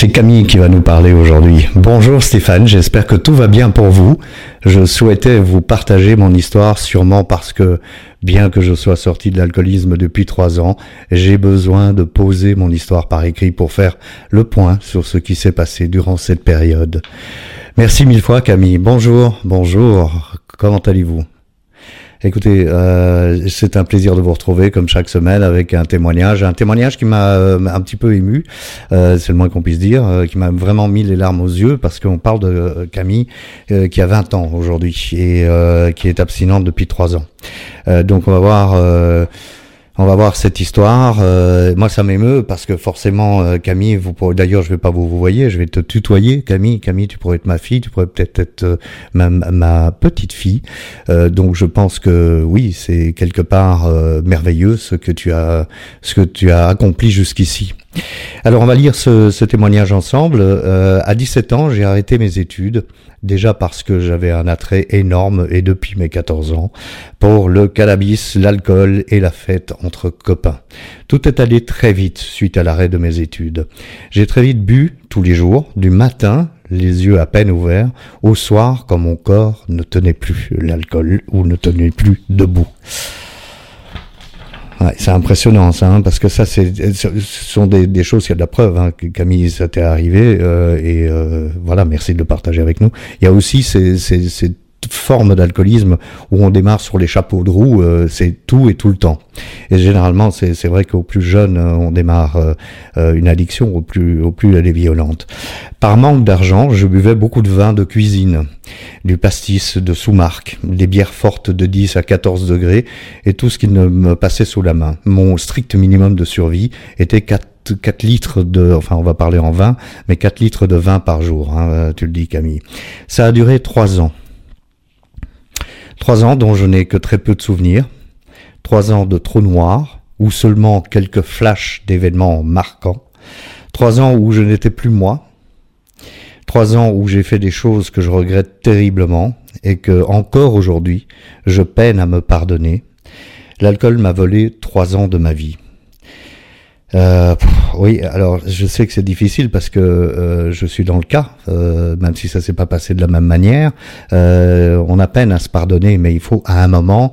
C'est Camille qui va nous parler aujourd'hui. Bonjour Stéphane, j'espère que tout va bien pour vous. Je souhaitais vous partager mon histoire sûrement parce que, bien que je sois sorti de l'alcoolisme depuis trois ans, j'ai besoin de poser mon histoire par écrit pour faire le point sur ce qui s'est passé durant cette période. Merci mille fois Camille. Bonjour, bonjour. Comment allez-vous? Écoutez, euh, c'est un plaisir de vous retrouver comme chaque semaine avec un témoignage, un témoignage qui m'a euh, un petit peu ému, euh, c'est le moins qu'on puisse dire, euh, qui m'a vraiment mis les larmes aux yeux parce qu'on parle de Camille qui a 20 ans aujourd'hui et qui est abstinente depuis 3 ans. donc on va voir on va voir cette histoire. Euh, moi, ça m'émeut parce que forcément, euh, Camille, vous pourrez. D'ailleurs, je vais pas vous vous voyez, je vais te tutoyer, Camille. Camille, tu pourrais être ma fille, tu pourrais peut-être être, euh, ma, ma, petite fille. donc, je pense que oui, c'est quelque part merveilleux ce que tu as, ce que tu as accompli jusqu'ici. Alors on va lire ce, témoignage ensemble. Euh, à 17 ans, j'ai arrêté mes études, déjà parce que j'avais un attrait énorme, et depuis mes 14 ans, pour le cannabis, l'alcool et la fête entre copains. Tout est allé très vite suite à l'arrêt de mes études. J'ai très vite bu tous les jours, du matin, les yeux à peine ouverts, au soir quand mon corps ne tenait plus l'alcool ou ne tenait plus debout. C'est impressionnant ça, hein, parce que ça, c'est, ce sont des, des choses, il y a de la preuve. Hein, Camille, ça t'est arrivé, euh, et euh, voilà, merci de le partager avec nous. Il y a aussi ces, ces forme d'alcoolisme où on démarre sur les chapeaux de roue, euh, c'est tout et tout le temps. Et généralement, c'est vrai qu'au plus jeune, euh, on démarre euh, une addiction, au plus, au plus elle est violente. Par manque d'argent, je buvais beaucoup de vin de cuisine, du pastis de sous-marque, des bières fortes de 10 à 14 degrés et tout ce qui ne me passait sous la main. Mon strict minimum de survie était 4 4 litres de, enfin on va parler en vin, mais 4 litres de vin par jour, hein, tu le dis Camille. Ça a duré 3 ans. Trois ans dont je n'ai que très peu de souvenirs. Trois ans de trou noir, ou seulement quelques flashs d'événements marquants. Trois ans où je n'étais plus moi. Trois ans où j'ai fait des choses que je regrette terriblement et que, encore aujourd'hui, je peine à me pardonner. L'alcool m'a volé trois ans de ma vie. Euh, oui, alors je sais que c'est difficile parce que euh, je suis dans le cas, euh, même si ça s'est pas passé de la même manière. Euh, on a peine à se pardonner, mais il faut à un moment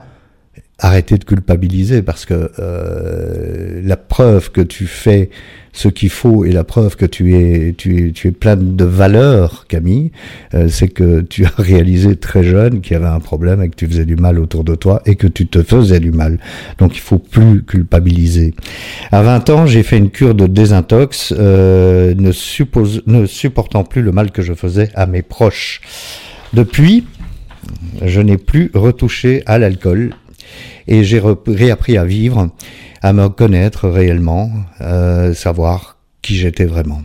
arrêter de culpabiliser parce que euh, la preuve que tu fais ce qu'il faut et la preuve que tu es tu es tu es plein de valeurs Camille euh, c'est que tu as réalisé très jeune qu'il y avait un problème et que tu faisais du mal autour de toi et que tu te faisais du mal. Donc il faut plus culpabiliser. À 20 ans j'ai fait une cure de désintox euh, ne suppose ne supportant plus le mal que je faisais à mes proches. Depuis je n'ai plus retouché à l'alcool et j'ai réappris à vivre, à me connaître réellement, euh, savoir qui j'étais vraiment.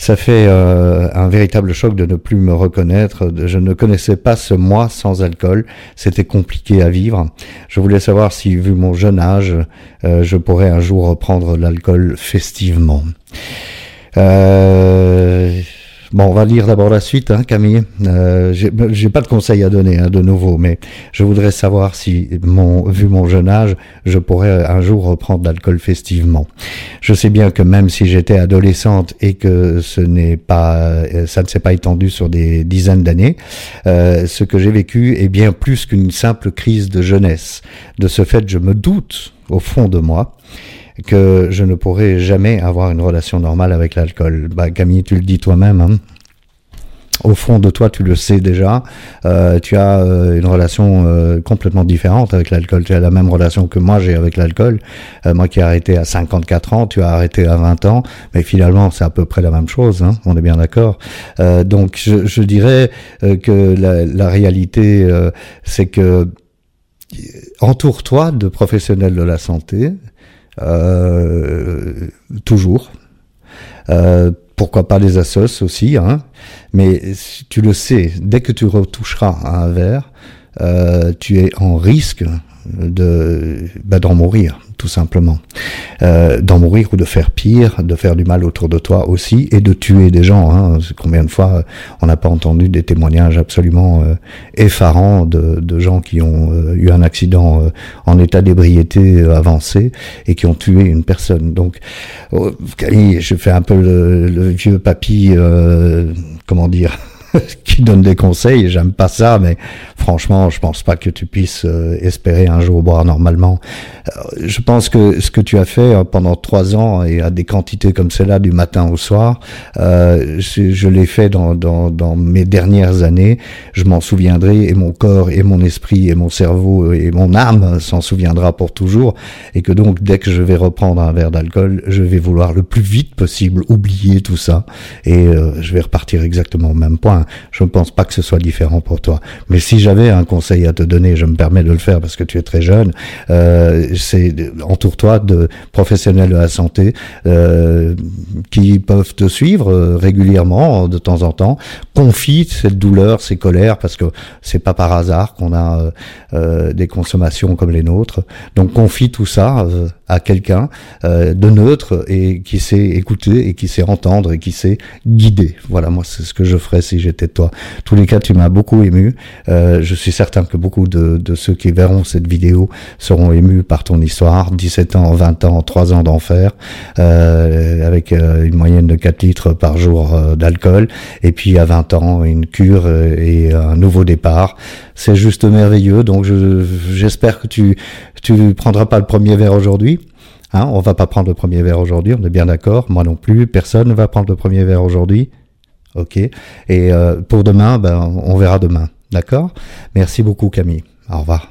Ça fait euh, un véritable choc de ne plus me reconnaître. Je ne connaissais pas ce moi sans alcool. C'était compliqué à vivre. Je voulais savoir si, vu mon jeune âge, euh, je pourrais un jour reprendre l'alcool festivement. Euh, Bon, on va lire d'abord la suite, hein, Camille. Euh, J'ai pas de conseils à donner, hein, de nouveau, mais je voudrais savoir si, mon, vu mon jeune âge, je pourrais un jour reprendre l'alcool festivement. Je sais bien que même si j'étais adolescente et que ce n'est pas, ça ne s'est pas étendu sur des dizaines d'années, euh, ce que j'ai vécu est bien plus qu'une simple crise de jeunesse. De ce fait, je me doute au fond de moi que je ne pourrai jamais avoir une relation normale avec l'alcool. Bah, Camille, tu le dis toi-même. Hein. Au fond de toi, tu le sais déjà. Euh, tu as euh, une relation euh, complètement différente avec l'alcool. Tu as la même relation que moi j'ai avec l'alcool. Euh, moi qui ai arrêté à 54 ans, tu as arrêté à 20 ans, mais finalement c'est à peu près la même chose. Hein, on est bien d'accord. donc je, je dirais que la, la réalité, c'est que entoure-toi de professionnels de la santé, euh, toujours. Euh, pourquoi pas les assos aussi, hein. mais tu le sais, dès que tu retoucheras à un verre, euh, tu es en risque de bah, d'en mourir tout simplement euh, d'en mourir ou de faire pire de faire du mal autour de toi aussi et de tuer des gens hein. combien de fois on n'a pas entendu des témoignages absolument euh, effarants de, de, gens qui ont euh, eu un accident euh, en état d'ébriété avancé et qui ont tué une personne donc oh, je fais un peu le, le vieux papy comment dire qui donne des conseils. J'aime pas ça, mais franchement, je pense pas que tu puisses euh, espérer un jour boire normalement. Euh, je pense que ce que tu as fait euh, pendant trois ans et à des quantités comme celle-là du matin au soir, je, l'ai fait dans, mes dernières années. Je m'en souviendrai et mon corps et mon esprit et mon cerveau et mon âme s'en souviendra pour toujours. Et que donc, dès que je vais reprendre un verre d'alcool, je vais vouloir le plus vite possible oublier tout ça et je vais repartir exactement au même point. Je ne pense pas que ce soit différent pour toi. Mais si j'avais un conseil à te donner, je me permets de le faire parce que tu es très jeune, euh, c'est entoure-toi de professionnels de la santé euh, qui peuvent te suivre euh, régulièrement, de temps en temps. Confie cette douleur, ces colères, parce que c'est pas par hasard qu'on a des consommations comme les nôtres. Donc confie tout ça à quelqu'un de neutre et qui sait écouter et qui sait entendre et qui sait guider. Voilà, moi c'est ce que je ferais si j'ai de toi. tous les cas, tu m'as beaucoup ému. Euh, je suis certain que beaucoup de, de, ceux qui verront cette vidéo seront émus par ton histoire. 17 ans, 20 ans, 3 ans d'enfer, euh, avec euh, une moyenne de 4 litres par jour euh, d'alcool, et puis à 20 ans, une cure et un nouveau départ. C'est juste merveilleux. Donc j'espère que tu tu prendras pas le premier verre aujourd'hui. Hein, on va pas prendre le premier verre aujourd'hui, on est bien d'accord. Moi non plus, personne ne va prendre le premier verre aujourd'hui. Ok. Et euh, pour demain, ben, on verra demain. D'accord? Merci beaucoup Camille. Au revoir.